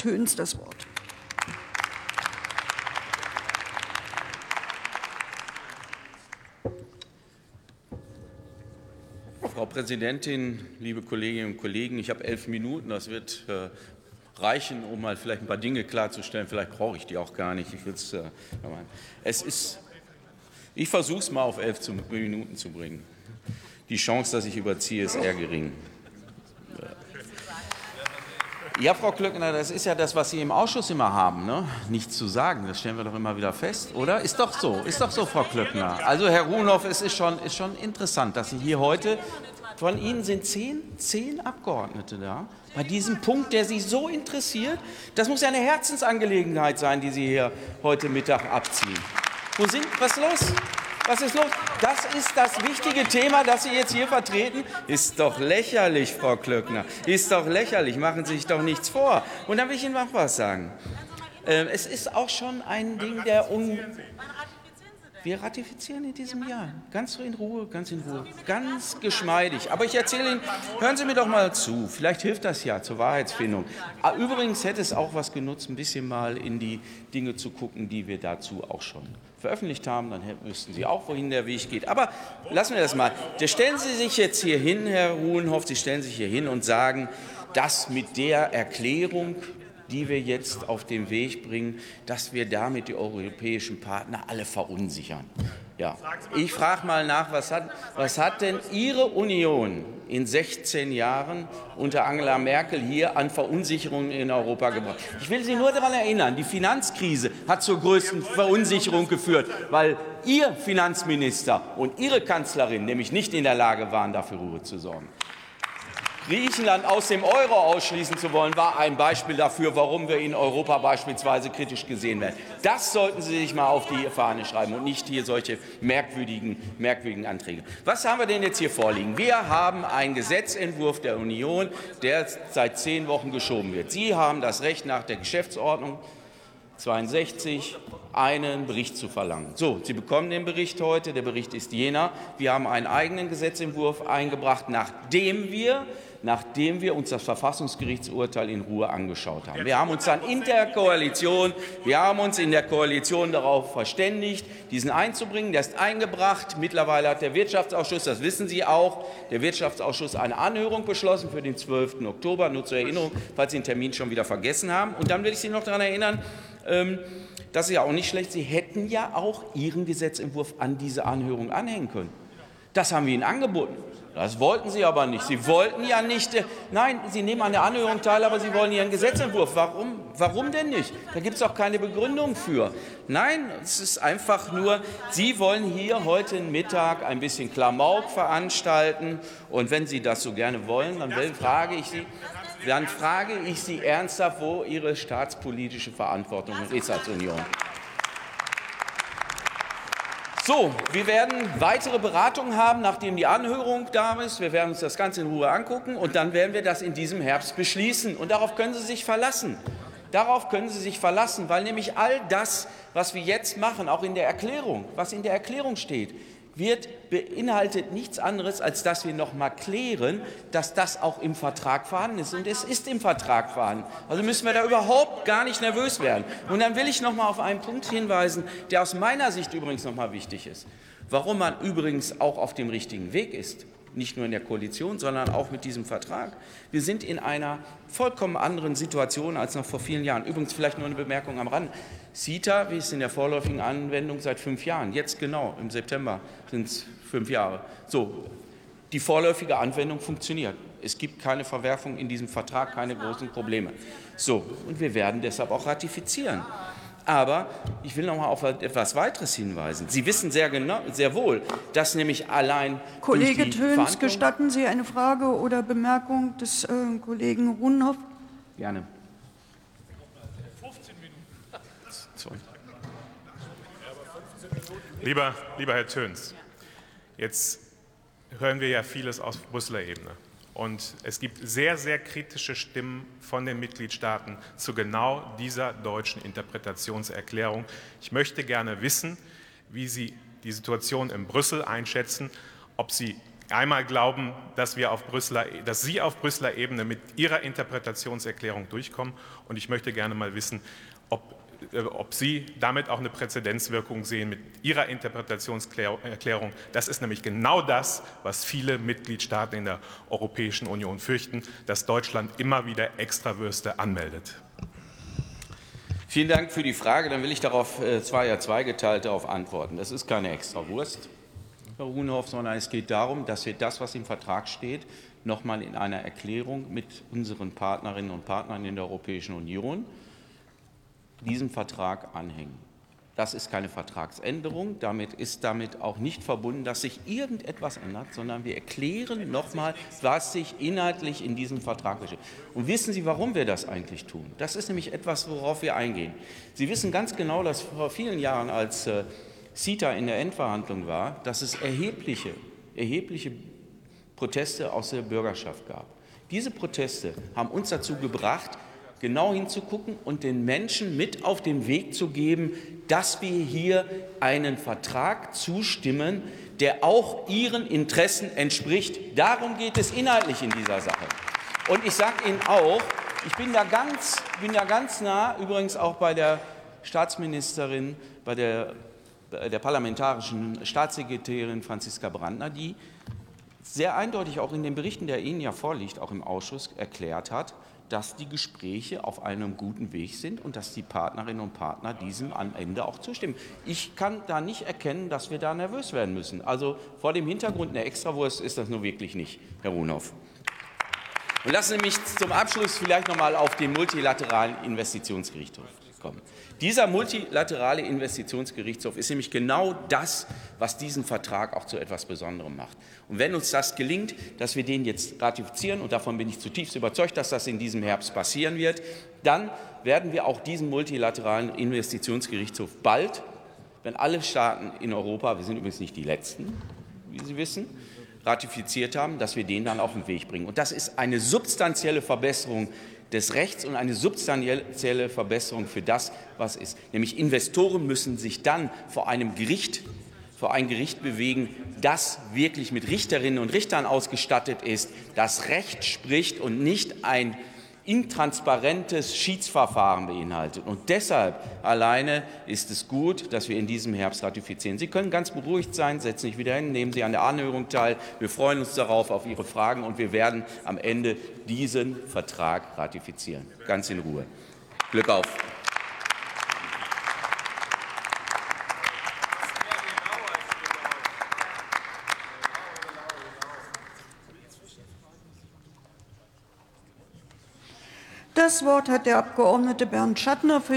Töns das Wort. Frau Präsidentin, liebe Kolleginnen und Kollegen! Ich habe elf Minuten. Das wird äh, reichen, um mal vielleicht ein paar Dinge klarzustellen. Vielleicht brauche ich die auch gar nicht. Ich, äh, es ist, ich versuche es mal auf elf Minuten zu bringen. Die Chance, dass ich überziehe, ist eher gering. Ja, Frau Klöckner, das ist ja das, was Sie im Ausschuss immer haben, ne? nichts zu sagen. Das stellen wir doch immer wieder fest, oder? Ist doch so, ist doch so, Frau Klöckner. Also, Herr Ruhnhoff, es ist schon, ist schon interessant, dass Sie hier heute, von Ihnen sind zehn, zehn Abgeordnete da, bei diesem Punkt, der Sie so interessiert. Das muss ja eine Herzensangelegenheit sein, die Sie hier heute Mittag abziehen. Wo sind, was ist los? Was ist los? Das ist das wichtige Thema, das Sie jetzt hier vertreten. Ist doch lächerlich, Frau Klöckner. Ist doch lächerlich. Machen Sie sich doch nichts vor. Und dann will ich Ihnen noch was sagen. Ähm, es ist auch schon ein Ding der Un wir ratifizieren in diesem Jahr. Ganz in Ruhe, ganz in Ruhe, ganz geschmeidig. Aber ich erzähle Ihnen, hören Sie mir doch mal zu. Vielleicht hilft das ja zur Wahrheitsfindung. Ah, übrigens hätte es auch was genutzt, ein bisschen mal in die Dinge zu gucken, die wir dazu auch schon veröffentlicht haben. Dann wüssten Sie auch, wohin der Weg geht. Aber lassen wir das mal. Stellen Sie sich jetzt hier hin, Herr Ruhenhoff, Sie stellen sich hier hin und sagen, dass mit der Erklärung die wir jetzt auf den Weg bringen, dass wir damit die europäischen Partner alle verunsichern. Ja. Ich frage mal nach, was hat, was hat denn Ihre Union in 16 Jahren unter Angela Merkel hier an Verunsicherungen in Europa gebracht? Ich will Sie nur daran erinnern, die Finanzkrise hat zur größten Verunsicherung geführt, weil Ihr Finanzminister und Ihre Kanzlerin nämlich nicht in der Lage waren, dafür Ruhe zu sorgen. Griechenland aus dem Euro ausschließen zu wollen, war ein Beispiel dafür, warum wir in Europa beispielsweise kritisch gesehen werden. Das sollten Sie sich mal auf die Fahne schreiben und nicht hier solche merkwürdigen, merkwürdigen Anträge. Was haben wir denn jetzt hier vorliegen? Wir haben einen Gesetzentwurf der Union, der seit zehn Wochen geschoben wird. Sie haben das Recht nach der Geschäftsordnung 62 einen Bericht zu verlangen. So, Sie bekommen den Bericht heute. Der Bericht ist jener. Wir haben einen eigenen Gesetzentwurf eingebracht, nachdem wir nachdem wir uns das Verfassungsgerichtsurteil in Ruhe angeschaut haben. Wir haben uns dann in der Koalition, wir haben uns in der Koalition darauf verständigt, diesen einzubringen. Der ist eingebracht. Mittlerweile hat der Wirtschaftsausschuss, das wissen Sie auch, der Wirtschaftsausschuss eine Anhörung beschlossen für den 12. Oktober. Nur zur Erinnerung, falls Sie den Termin schon wieder vergessen haben. Und dann will ich Sie noch daran erinnern, ähm, das ist ja auch nicht schlecht. Sie hätten ja auch Ihren Gesetzentwurf an diese Anhörung anhängen können. Das haben wir Ihnen angeboten. Das wollten Sie aber nicht. Sie wollten ja nicht, äh, nein, Sie nehmen an der Anhörung teil, aber Sie wollen Ihren Gesetzentwurf. Warum? Warum denn nicht? Da gibt es auch keine Begründung für. Nein, es ist einfach nur, Sie wollen hier heute Mittag ein bisschen Klamauk veranstalten. Und wenn Sie das so gerne wollen, dann frage ich Sie, dann frage ich Sie ernsthaft, wo Ihre staatspolitische Verantwortung ist als Union. So, wir werden weitere Beratungen haben, nachdem die Anhörung da ist. Wir werden uns das Ganze in Ruhe angucken und dann werden wir das in diesem Herbst beschließen. Und darauf können Sie sich verlassen. Darauf können Sie sich verlassen, weil nämlich all das, was wir jetzt machen, auch in der Erklärung, was in der Erklärung steht, wird beinhaltet nichts anderes, als dass wir noch mal klären, dass das auch im Vertrag vorhanden ist. Und es ist im Vertrag vorhanden. Also müssen wir da überhaupt gar nicht nervös werden. Und dann will ich noch mal auf einen Punkt hinweisen, der aus meiner Sicht übrigens noch mal wichtig ist. Warum man übrigens auch auf dem richtigen Weg ist nicht nur in der Koalition, sondern auch mit diesem Vertrag. Wir sind in einer vollkommen anderen Situation als noch vor vielen Jahren. Übrigens vielleicht nur eine Bemerkung am Rand. CETA, wie es in der vorläufigen Anwendung seit fünf Jahren, jetzt genau, im September sind es fünf Jahre. So, die vorläufige Anwendung funktioniert. Es gibt keine Verwerfung in diesem Vertrag, keine großen Probleme. So, und wir werden deshalb auch ratifizieren. Aber ich will noch mal auf etwas weiteres hinweisen. Sie wissen sehr, genau, sehr wohl, dass nämlich allein. Kollege Töns, gestatten Sie eine Frage oder Bemerkung des äh, Kollegen Runhoff? Gerne. Lieber, lieber Herr Töns, jetzt hören wir ja vieles aus Brüsseler Ebene. Und es gibt sehr, sehr kritische Stimmen von den Mitgliedstaaten zu genau dieser deutschen Interpretationserklärung. Ich möchte gerne wissen, wie Sie die Situation in Brüssel einschätzen, ob Sie einmal glauben, dass, wir auf Brüsseler, dass Sie auf Brüsseler Ebene mit Ihrer Interpretationserklärung durchkommen. Und ich möchte gerne mal wissen, ob, ob Sie damit auch eine Präzedenzwirkung sehen mit Ihrer Interpretationserklärung. Das ist nämlich genau das, was viele Mitgliedstaaten in der Europäischen Union fürchten, dass Deutschland immer wieder Extrawürste anmeldet. Vielen Dank für die Frage. Dann will ich darauf äh, zwei, ja, zweigeteilt darauf antworten. Das ist keine Extrawurst. Herr Runhoff, sondern es geht darum, dass wir das, was im Vertrag steht, noch mal in einer Erklärung mit unseren Partnerinnen und Partnern in der Europäischen Union diesem Vertrag anhängen. Das ist keine Vertragsänderung. Damit ist damit auch nicht verbunden, dass sich irgendetwas ändert, sondern wir erklären nochmal, was sich inhaltlich in diesem Vertrag beschäftigt. Und wissen Sie, warum wir das eigentlich tun? Das ist nämlich etwas, worauf wir eingehen. Sie wissen ganz genau, dass vor vielen Jahren, als äh, CETA in der Endverhandlung war, dass es erhebliche, erhebliche Proteste aus der Bürgerschaft gab. Diese Proteste haben uns dazu gebracht, genau hinzugucken und den Menschen mit auf den Weg zu geben, dass wir hier einen Vertrag zustimmen, der auch ihren Interessen entspricht. Darum geht es inhaltlich in dieser Sache. Und ich sage Ihnen auch, ich bin da ganz, bin da ganz nah, übrigens auch bei der Staatsministerin, bei der der parlamentarischen Staatssekretärin Franziska Brandner, die sehr eindeutig auch in den Berichten, der Ihnen ja vorliegt, auch im Ausschuss erklärt hat, dass die Gespräche auf einem guten Weg sind und dass die Partnerinnen und Partner diesem am Ende auch zustimmen. Ich kann da nicht erkennen, dass wir da nervös werden müssen. Also vor dem Hintergrund einer Extrawurst ist das nur wirklich nicht, Herr Runhoff. Und lassen Sie mich zum Abschluss vielleicht noch mal auf den multilateralen Investitionsgerichtshof kommen. Dieser multilaterale Investitionsgerichtshof ist nämlich genau das, was diesen Vertrag auch zu etwas Besonderem macht. Und wenn uns das gelingt, dass wir den jetzt ratifizieren, und davon bin ich zutiefst überzeugt, dass das in diesem Herbst passieren wird, dann werden wir auch diesen multilateralen Investitionsgerichtshof bald, wenn alle Staaten in Europa, wir sind übrigens nicht die Letzten, wie Sie wissen, ratifiziert haben, dass wir den dann auf den Weg bringen. Und das ist eine substanzielle Verbesserung des Rechts und eine substanzielle Verbesserung für das, was ist. Nämlich Investoren müssen sich dann vor einem Gericht, vor ein Gericht bewegen, das wirklich mit Richterinnen und Richtern ausgestattet ist, das Recht spricht und nicht ein intransparentes Schiedsverfahren beinhaltet. Und deshalb alleine ist es gut, dass wir in diesem Herbst ratifizieren. Sie können ganz beruhigt sein, setzen sich wieder hin, nehmen Sie an der Anhörung teil. Wir freuen uns darauf, auf Ihre Fragen, und wir werden am Ende diesen Vertrag ratifizieren. Ganz in Ruhe. Glück auf! Das Wort hat der Abgeordnete Bernd Schattner für